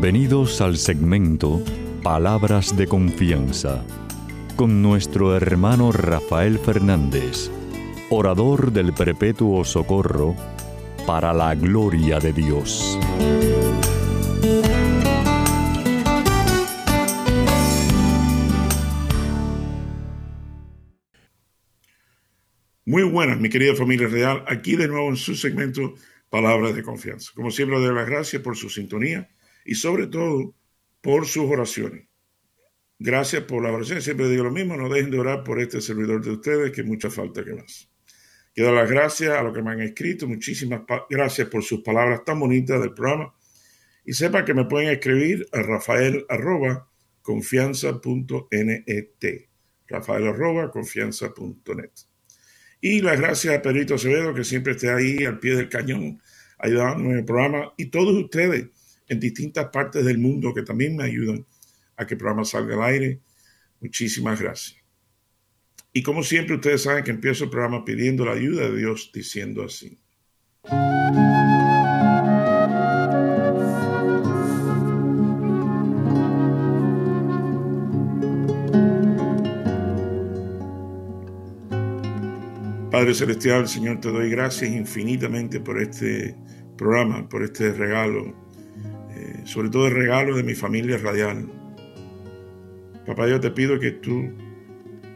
Bienvenidos al segmento Palabras de Confianza con nuestro hermano Rafael Fernández, orador del Perpetuo Socorro, para la gloria de Dios. Muy buenas, mi querida familia real, aquí de nuevo en su segmento Palabras de Confianza. Como siempre, doy las gracias por su sintonía y sobre todo por sus oraciones. Gracias por la oración. Siempre digo lo mismo, no dejen de orar por este servidor de ustedes, que mucha falta que más. Quiero dar las gracias a los que me han escrito. Muchísimas gracias por sus palabras tan bonitas del programa. Y sepa que me pueden escribir a rafael arroba confianza.net. Rafael arroba confianza.net. Y las gracias a Pedrito Acevedo, que siempre está ahí al pie del cañón, ayudándome en el programa. Y todos ustedes en distintas partes del mundo que también me ayudan a que el programa salga al aire. Muchísimas gracias. Y como siempre, ustedes saben que empiezo el programa pidiendo la ayuda de Dios, diciendo así. Padre Celestial, Señor, te doy gracias infinitamente por este programa, por este regalo, sobre todo el regalo de mi familia radial. Papá, yo te pido que tú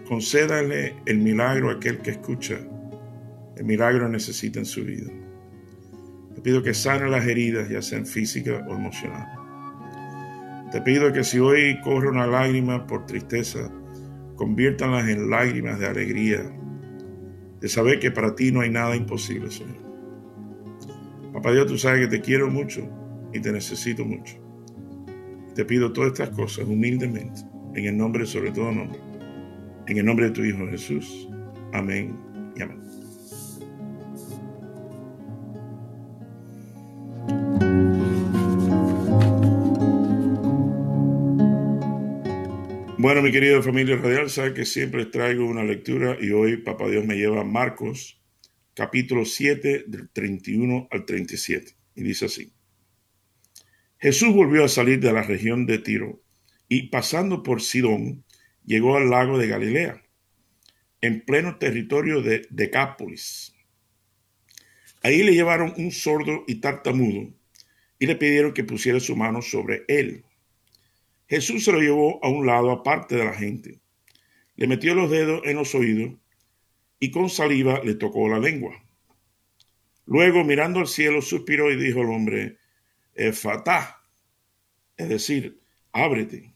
concédale el milagro a aquel que escucha. El milagro necesita en su vida. Te pido que sane las heridas, ya sean físicas o emocionales. Te pido que si hoy corre una lágrima por tristeza, conviértanlas en lágrimas de alegría, de saber que para ti no hay nada imposible, Señor. Papá Dios, tú sabes que te quiero mucho y te necesito mucho. Te pido todas estas cosas humildemente, en el nombre, sobre todo nombre, en el nombre de tu Hijo Jesús. Amén y amén. Bueno, mi querida familia radial, sabe que siempre traigo una lectura y hoy Papá Dios me lleva a Marcos, capítulo 7, del 31 al 37. Y dice así. Jesús volvió a salir de la región de Tiro y pasando por Sidón, llegó al lago de Galilea, en pleno territorio de Decápolis. Ahí le llevaron un sordo y tartamudo y le pidieron que pusiera su mano sobre él. Jesús se lo llevó a un lado aparte de la gente, le metió los dedos en los oídos y con saliva le tocó la lengua. Luego, mirando al cielo, suspiró y dijo al hombre, Efatá, es decir, ábrete.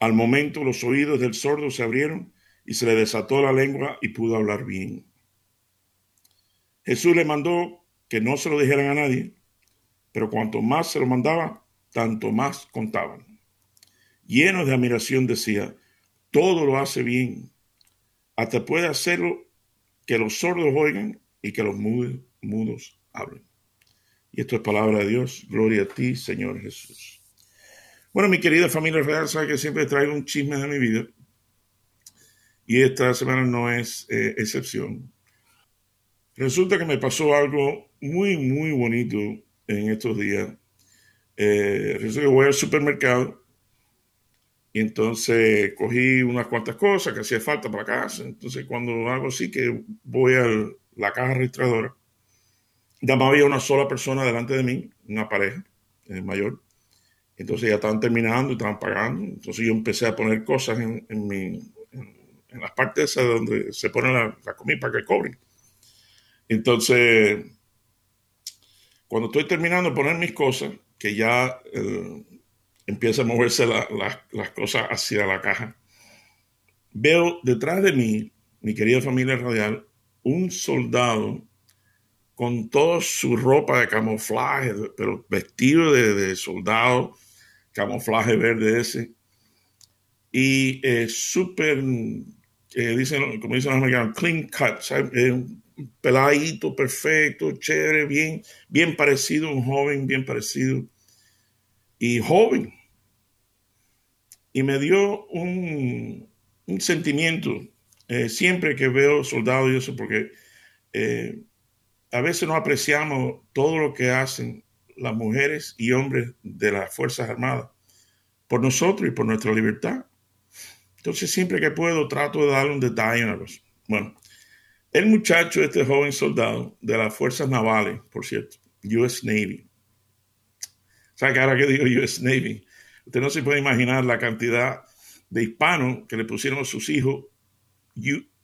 Al momento los oídos del sordo se abrieron y se le desató la lengua y pudo hablar bien. Jesús le mandó que no se lo dijeran a nadie, pero cuanto más se lo mandaba, tanto más contaban lleno de admiración, decía, todo lo hace bien, hasta puede hacerlo que los sordos oigan y que los mudos, hablen. Y esto es palabra de Dios. Gloria a ti, Señor Jesús. Bueno, mi querida familia real, sabe que siempre traigo un chisme de mi vida. Y esta semana no es eh, excepción. Resulta que me pasó algo muy, muy bonito en estos días. Eh, resulta que voy al supermercado y entonces cogí unas cuantas cosas que hacía falta para casa. Entonces cuando hago así que voy a la caja registradora, ya no había una sola persona delante de mí, una pareja eh, mayor. Entonces ya estaban terminando y estaban pagando. Entonces yo empecé a poner cosas en, en, mi, en, las partes donde se pone la, la, comida para que cobren. Entonces, cuando estoy terminando de poner mis cosas, que ya eh, empieza a moverse las cosas hacia la caja. Veo detrás de mí, mi querida familia radial, un soldado con toda su ropa de camuflaje, pero vestido de, soldado, camuflaje verde ese, y eh, súper, eh, dicen, como dicen los americanos, clean cut, un peladito perfecto, chévere, bien, bien parecido, un joven bien parecido y joven. Y me dio un, sentimiento eh, siempre que veo soldados y eso, porque eh, a veces no apreciamos todo lo que hacen las mujeres y hombres de las Fuerzas Armadas por nosotros y por nuestra libertad. Entonces, siempre que puedo, trato de darle un detalle a los. Bueno, el muchacho, este joven soldado de las Fuerzas Navales, por cierto, US Navy. ¿Sabe ahora que digo US Navy? Usted no se puede imaginar la cantidad de hispanos que le pusieron a sus hijos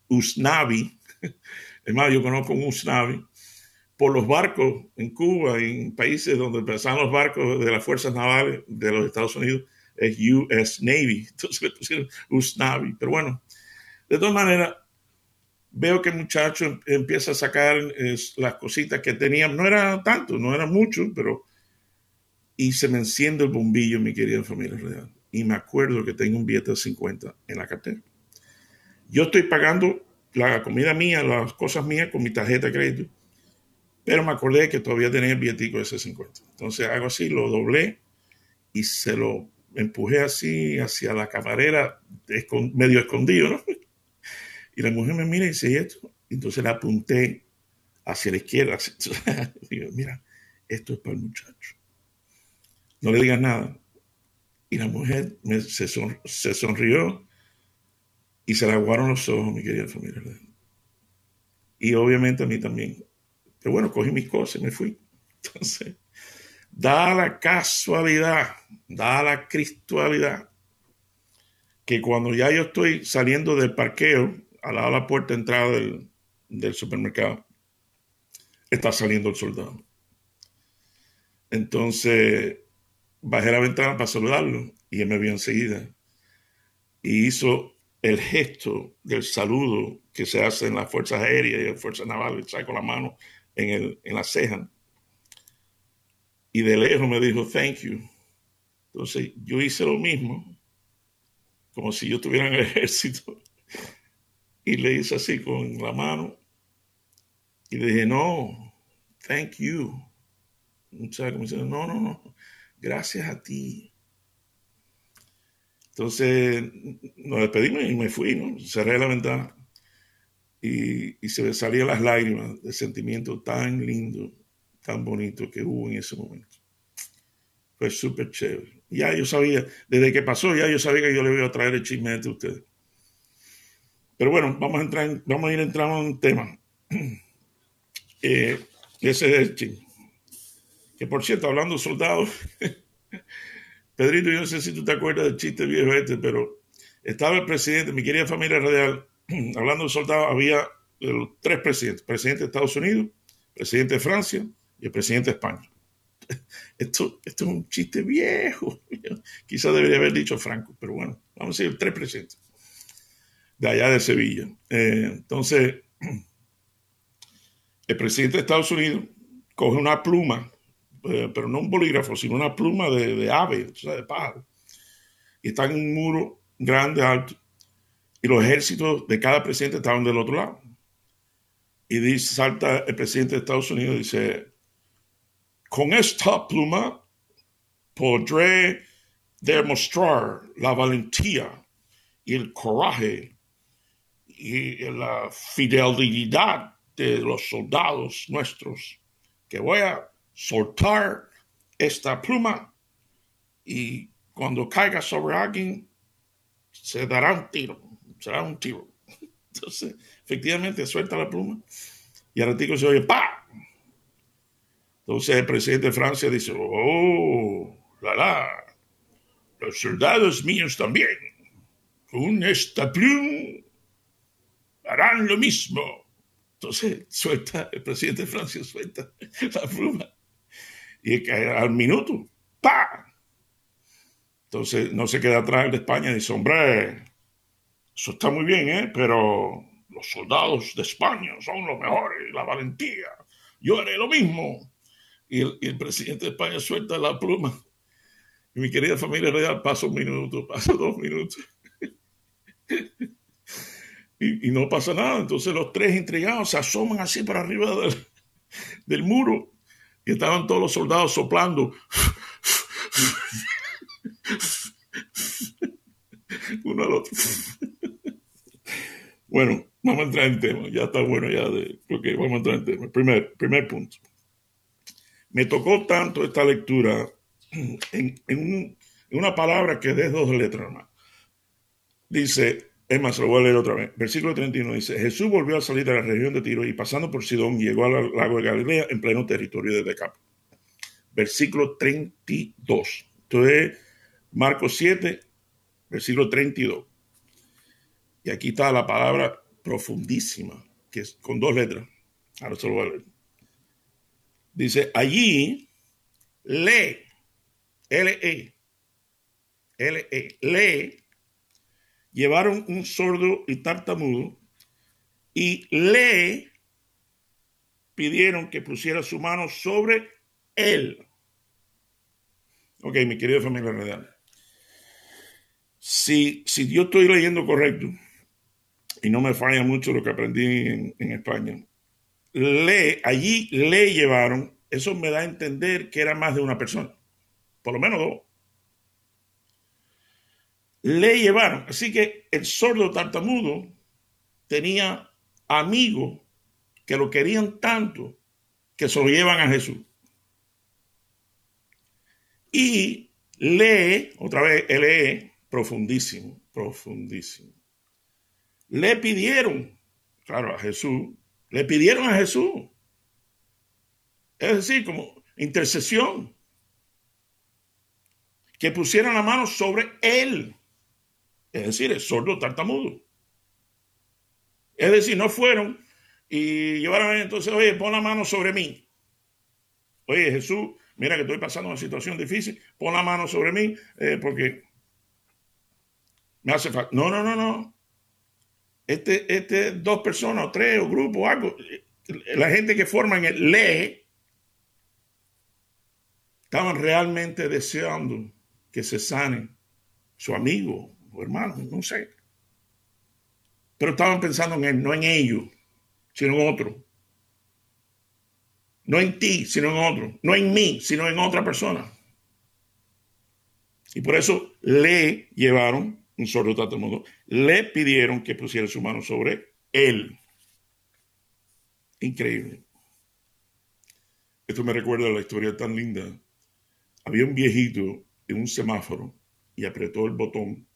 USNAVI. Es yo conozco un USNAVI por los barcos en Cuba en países donde empezaron los barcos de las fuerzas navales de los Estados Unidos, es US Navy. Entonces le pusieron US Navy. Pero bueno, de todas maneras, veo que el muchacho em, empieza a sacar las cositas que tenía. No era tanto, no era mucho, pero. Y se me enciende el bombillo, mi querida familia real. Y me acuerdo que tengo un billete de 50 en la cartera. Yo estoy pagando la comida mía, las cosas mías con mi tarjeta de crédito pero me acordé que todavía tenía el billetico de ese 50. Entonces hago así, lo doblé y se lo empujé así hacia la camarera, medio escondido, ¿no? Y la mujer me mira y dice, ¿y esto? Entonces la apunté hacia la izquierda. Digo, mira, esto es para el muchacho. No le digas nada. Y la mujer se, se, sonrió y se le aguaron los ojos, mi querida familia. Y obviamente a mí también. Pero bueno, cogí mis cosas y me fui. Entonces, da la casualidad, da la cristualidad, que cuando ya yo estoy saliendo del parqueo, al lado de la puerta de entrada del, del supermercado, está saliendo el soldado. Entonces, bajé la ventana para saludarlo y él me vio enseguida. Y hizo el gesto del saludo que se hace en las fuerzas aéreas y en las fuerzas navales, con la mano en, el, en la ceja. Y de lejos me dijo, thank you. Entonces yo hice lo mismo, como si yo estuviera en el ejército. Y le hice así con la mano. Y le dije, no, thank you. Muchachos, no, no, no, gracias a ti. Entonces nos despedimos y me fui, ¿no? Cerré la ventana y, se me salían las lágrimas de sentimiento tan lindo, tan bonito que hubo en ese momento. Fue súper chévere. Ya yo sabía, desde que pasó, ya yo sabía que yo le iba a traer el chisme de ustedes. Pero bueno, vamos a, entrar vamos a ir entrando en un tema. Eh, ese es el chisme. Que por cierto, hablando de soldados, Pedrito, yo no sé si tú te acuerdas del chiste viejo este, pero estaba el presidente, mi querida familia radial, hablando de soldados, había tres presidentes, presidente de Estados Unidos, presidente de Francia y el presidente de España. Esto, esto es un chiste viejo. Quizás debería haber dicho Franco, pero bueno, vamos a decir tres presidentes de allá de Sevilla. Eh, entonces, el presidente de Estados Unidos coge una pluma, eh, pero no un bolígrafo, sino una pluma de, de ave, o sea, de pájaro, y está en un muro grande, alto, y los ejércitos de cada presidente estaban del otro lado. Y dice, salta el presidente de Estados Unidos y dice, con esta pluma podré demostrar la valentía y el coraje y la fidelidad de los soldados nuestros, que voy a soltar esta pluma y cuando caiga sobre alguien se dará un tiro será un tiro. Entonces, efectivamente, suelta la pluma y al ratito se oye ¡pa! Entonces el presidente de Francia dice, oh, la la, los soldados míos también, con esta pluma, harán lo mismo. Entonces suelta, el presidente de Francia suelta la pluma y al minuto, ¡pa! Entonces no se queda atrás el de España y dice, eso está muy bien, ¿eh? Pero los soldados de España son los mejores, la valentía. Yo haré lo mismo. Y el, presidente de España suelta la pluma. Y mi querida familia real pasa un minuto, pasa dos minutos. y, no pasa nada. Entonces los tres intrigados se asoman así para arriba del, del muro. Y estaban todos los soldados soplando. Uno al otro. Bueno, vamos a entrar en tema. Ya está bueno ya de lo que vamos a entrar en tema. Primer, primer punto. Me tocó tanto esta lectura en, una palabra que de dos letras más. Dice, es más, lo voy a leer otra vez. Versículo 31 dice, Jesús volvió a salir de la región de Tiro y pasando por Sidón llegó al lago de Galilea en pleno territorio de Decap. Versículo 32. Entonces, Marcos 7, versículo 32. Y aquí está la palabra profundísima, que es con dos letras. Ahora se lo voy a leer. Dice, allí le, L-E, L-E, le, llevaron un sordo y tartamudo y le pidieron que pusiera su mano sobre él. Ok, mi querida familia real. Si, si yo estoy leyendo correcto, y no me falla mucho lo que aprendí en, España, le, allí le llevaron, eso me da a entender que era más de una persona, por lo menos dos. Le llevaron, así que el sordo tartamudo tenía amigos que lo querían tanto que se lo llevan a Jesús. Y lee, otra vez, lee, profundísimo, profundísimo. Le pidieron, claro, a Jesús, le pidieron a Jesús. Es decir, como intercesión. Que pusieran la mano sobre él. Es decir, el sordo tartamudo. Es decir, no fueron y llevaron entonces, oye, pon la mano sobre mí. Oye, Jesús, mira que estoy pasando una situación difícil, pon la mano sobre mí eh, porque me hace falta. No, no, no, no este, este, dos personas o tres o grupo algo, la gente que forman el LE estaban realmente deseando que se sane su amigo o hermano, no sé. Pero estaban pensando en él, no en ellos, sino en otro. No en ti, sino en otro. No en mí, sino en otra persona. Y por eso le llevaron un sordo tartamudo, le pidieron que pusiera su mano sobre él. Increíble. Esto me recuerda a la historia tan linda. Había un viejito en un semáforo y apretó el botón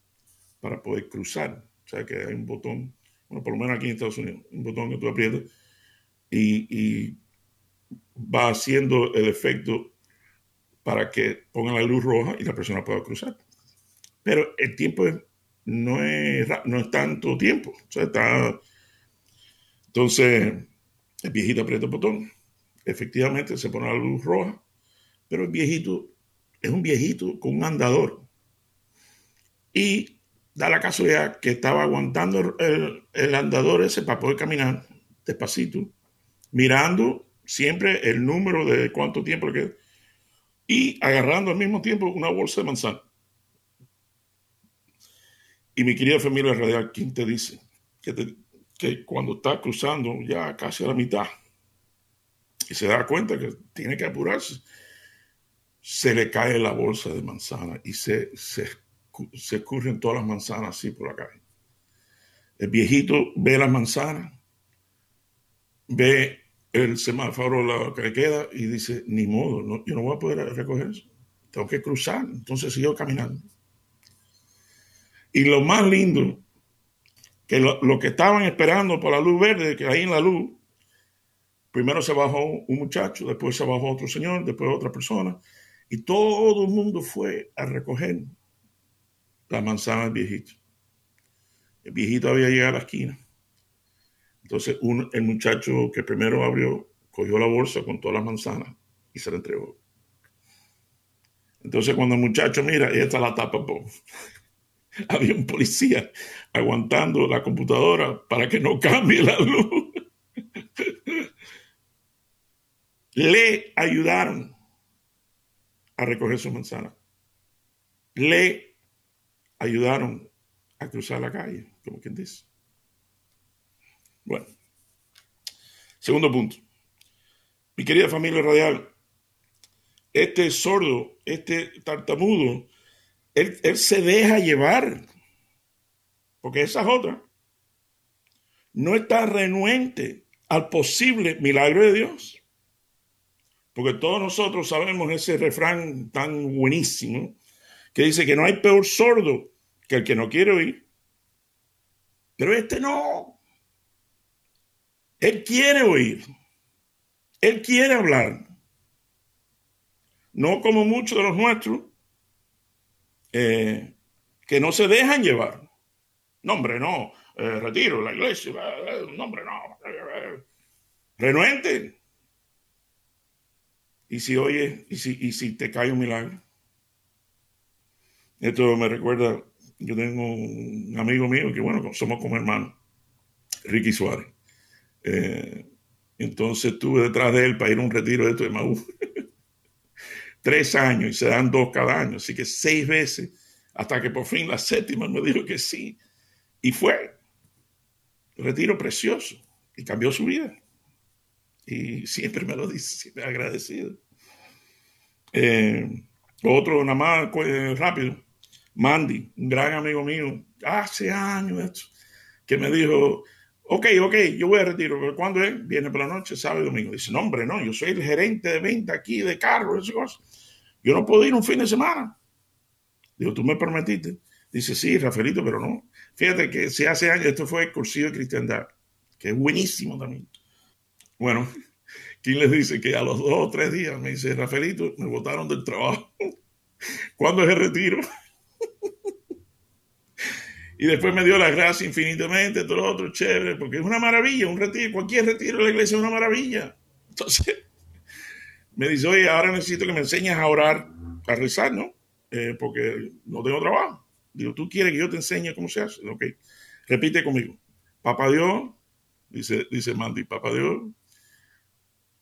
para poder cruzar. O sea que hay un botón, bueno, por lo menos aquí en Estados Unidos, un botón que tú aprietas y, y va haciendo el efecto para que ponga la luz roja y la persona pueda cruzar. Pero el tiempo es no es, no es tanto tiempo. Entonces, el viejito aprieta el botón. Efectivamente, se pone la luz roja, pero el viejito es un viejito con un andador. Y da la casualidad que estaba aguantando el, el andador ese para poder caminar despacito, mirando siempre el número de cuánto tiempo le queda y agarrando al mismo tiempo una bolsa de manzana. Y mi querida familia radial, ¿quién te dice que, cuando está cruzando ya casi a la mitad y se da cuenta que tiene que apurarse, se le cae la bolsa de manzana y se, se, escurren todas las manzanas así por la calle. El viejito ve las manzanas, ve el semáforo que le queda y dice, ni modo, no, yo no voy a poder recoger eso, tengo que cruzar, entonces siguió caminando. Y lo más lindo, que lo, que estaban esperando por la luz verde, que ahí en la luz, primero se bajó un muchacho, después se bajó otro señor, después otra persona, y todo el mundo fue a recoger la manzana del viejito. El viejito había llegado a la esquina. Entonces el muchacho que primero abrió, cogió la bolsa con todas las manzanas y se la entregó. Entonces cuando el muchacho mira, y está la tapa, había un policía aguantando la computadora para que no cambie la luz. Le ayudaron a recoger su manzana. Le ayudaron a cruzar la calle, como quien dice. Bueno, segundo punto. Mi querida familia radial, este sordo, este tartamudo, él, se deja llevar, porque esa es otra. No está renuente al posible milagro de Dios. porque todos nosotros sabemos ese refrán tan buenísimo que dice que no hay peor sordo que el que no quiere oír. Pero este no. Él quiere oír. Él quiere hablar. No como muchos de los nuestros eh, que no se dejan llevar. No, hombre, no. Eh, retiro la iglesia. Eh, no, hombre, no. Renuente. Y si oye, y si, y si te cae un milagro. Esto me recuerda, yo tengo un amigo mío que, bueno, somos como hermanos, Ricky Suárez. Entonces estuve detrás de él para ir a un retiro de esto de Maú. Tres años y se dan dos cada año, así que seis veces, hasta que por fin la séptima me dijo que sí. Y fue. Retiro precioso y cambió su vida. Y siempre me lo dice, siempre agradecido. Eh, otro, nada más eh, rápido. Mandy, un gran amigo mío, hace años, que me dijo, ok, ok, yo voy a retiro, pero ¿cuándo es? Viene por la noche, sábado y domingo. Dice, no, hombre, no, yo soy el gerente de venta aquí de carros, Yo no puedo ir un fin de semana. Digo, tú me permitiste. Dice, sí, Rafaelito, pero no. Fíjate que si hace años esto fue el cursillo de cristiandad, que es buenísimo también. Bueno, ¿quién les dice que a los dos o tres días me dice, Rafaelito, me botaron del trabajo? ¿Cuándo es el retiro? Y después me dio las gracias infinitamente, todo lo otro, chévere, porque es una maravilla, un retiro, cualquier retiro de la iglesia es una maravilla. Entonces, me dice, oye, ahora necesito que me enseñes a orar, a rezar, ¿no? Eh, porque no tengo trabajo. Digo, ¿tú quieres que yo te enseñe cómo se hace? Ok, repite conmigo. Papá Dios, dice, dice Mandy, Papá Dios,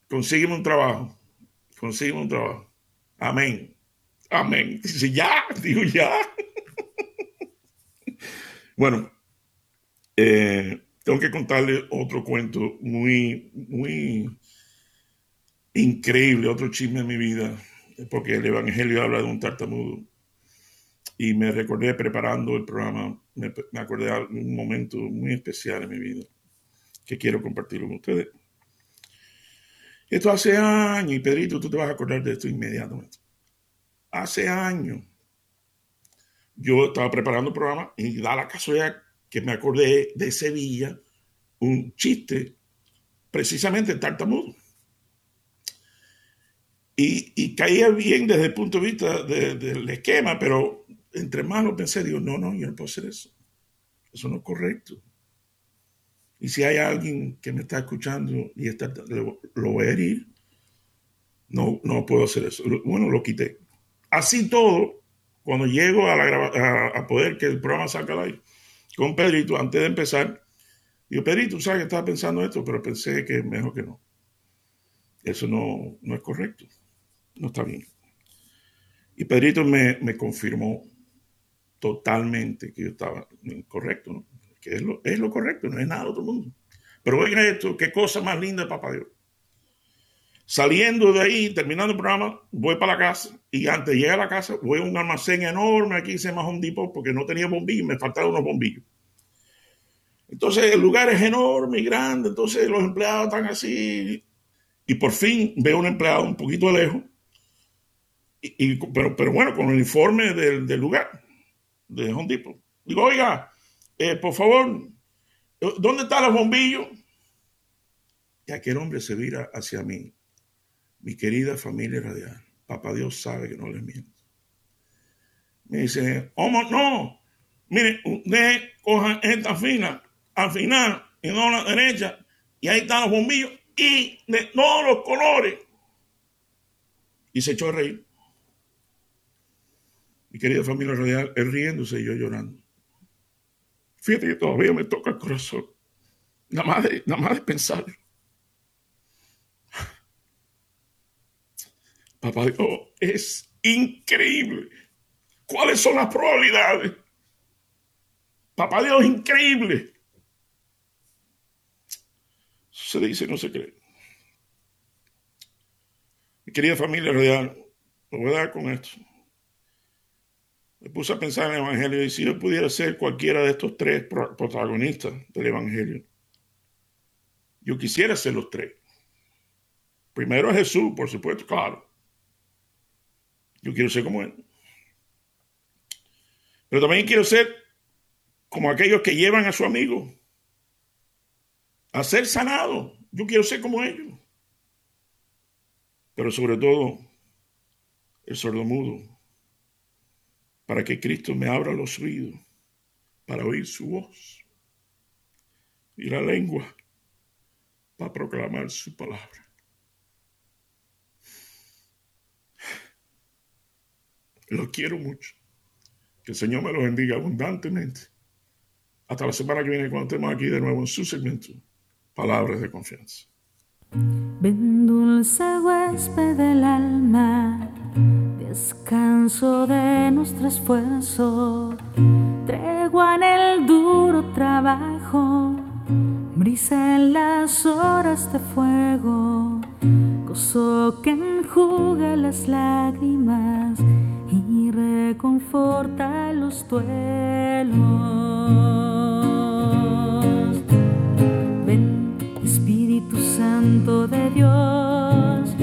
consígueme un trabajo, consígueme un trabajo. Amén. Amén. Dice, ya, digo, ya. Bueno, eh, tengo que contarle otro cuento muy, muy increíble, otro chisme en mi vida, porque el Evangelio habla de un tartamudo. Y me recordé preparando el programa, me, acordé de un momento muy especial en mi vida que quiero compartirlo con ustedes. Esto hace años, y Pedrito, tú te vas a acordar de esto inmediatamente. Hace años yo estaba preparando el programa y da la casualidad que me acordé de Sevilla un chiste precisamente tartamudo. Y, y, caía bien desde el punto de vista del esquema, pero entre más lo pensé, digo, no, no, yo no puedo hacer eso. Eso no es correcto. Y si hay alguien que me está escuchando y está, lo, lo voy a herir, no, no puedo hacer eso. Bueno, lo quité. Así todo, cuando llego a, la a, poder que el programa salga al aire con Pedrito, antes de empezar, digo, Pedrito, sabes que estaba pensando esto, pero pensé que mejor que no. Eso no, no es correcto, no está bien. Y Pedrito me, confirmó totalmente que yo estaba incorrecto, ¿no? que es lo, es lo correcto, no es nada otro mundo. Pero oigan esto, qué cosa más linda, papá Dios. Saliendo de ahí, terminando el programa, voy para la casa y antes de llegar a la casa voy a un almacén enorme, aquí se llama Home Depot, porque no tenía bombillos, me faltaron unos bombillos. Entonces el lugar es enorme y grande, entonces los empleados están así y por fin veo un empleado un poquito lejos, y, pero, pero bueno, con el uniforme del, del lugar, de Home Depot. Digo, oiga, eh, por favor, ¿dónde están los bombillos? Y aquel hombre se vira hacia mí mi querida familia radial, papá Dios sabe que no le miento. Me dice, ¿cómo no? Mire, usted coja esta fila al final y no a la derecha, y ahí están los bombillos y de todos los colores. Y se echó a reír. Mi querida familia radial, riéndose y yo llorando. Fíjate que todavía me toca el corazón. Nada más de, nada más de pensar. Papá Dios, es increíble. ¿Cuáles son las probabilidades? Papá Dios, increíble. Se dice, no se cree. Mi querida familia real, lo voy a dar con esto. Me puse a pensar en el Evangelio y si yo pudiera ser cualquiera de estos tres protagonistas del Evangelio, yo quisiera ser los tres. Primero Jesús, por supuesto, claro. Yo quiero ser como Él. Pero también quiero ser como aquellos que llevan a su amigo a ser sanado. Yo quiero ser como ellos. Pero sobre todo, el sordomudo, para que Cristo me abra los oídos para oír su voz y la lengua para proclamar su palabra. Los quiero mucho. Que el Señor me los bendiga abundantemente. Hasta la semana que viene cuando estemos aquí de nuevo en su segmento. Palabras de confianza. Ven dulce huésped del alma, descanso de nuestro esfuerzo, tregua en el duro trabajo, brisa en las horas de fuego, gozo que enjuga las lágrimas reconforta los duelos. Ven, Espíritu Santo de Dios,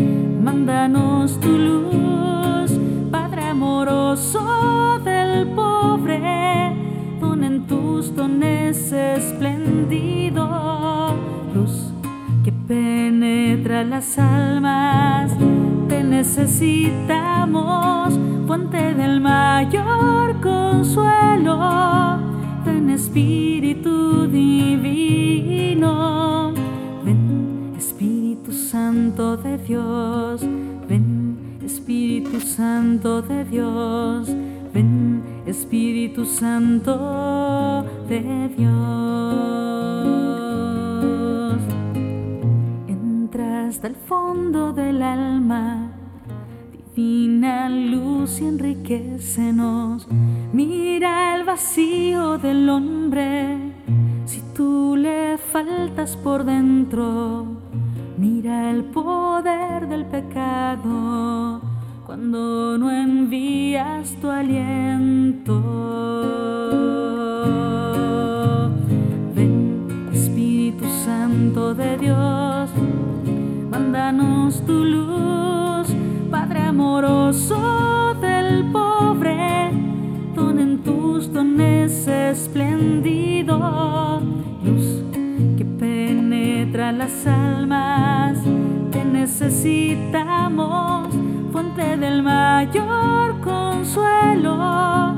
mándanos tu luz, Padre amoroso del pobre, don en tus dones esplendido, luz que penetra las almas, te necesitamos fuente del mayor consuelo, ven Espíritu Divino, ven Espíritu Santo de Dios, ven Espíritu Santo de Dios, ven Espíritu Santo de Dios. Entras del fondo del alma divina luz y enriquecenos. Mira el vacío del hombre, si tú le faltas por dentro. Mira el poder del pecado cuando no envías tu aliento. Del pobre, don en tus dones esplendido, luz que penetra las almas, te necesitamos, fuente del mayor consuelo,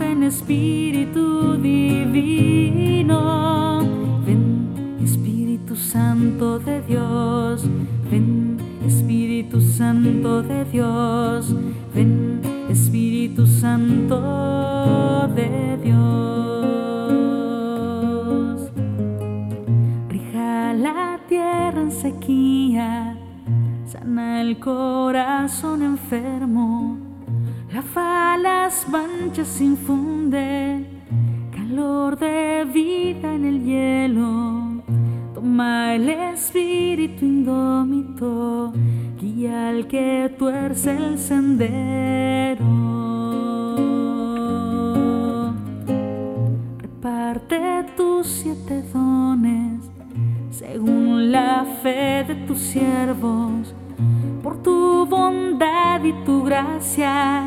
ven Espíritu Divino, ven Espíritu Santo de Dios, Santo de Dios, ven Espíritu Santo de Dios. Rija la tierra en sequía, sana el corazón enfermo, lava las manchas, infunde calor de vida en el hielo. Toma el espíritu indómito, guía al que tuerce el sendero. Reparte tus siete dones según la fe de tus siervos, por tu bondad y tu gracia.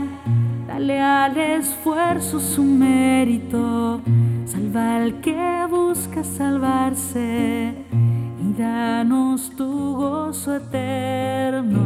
Dale al esfuerzo su mérito, salva al que busca salvarse danos tu gozo eterno.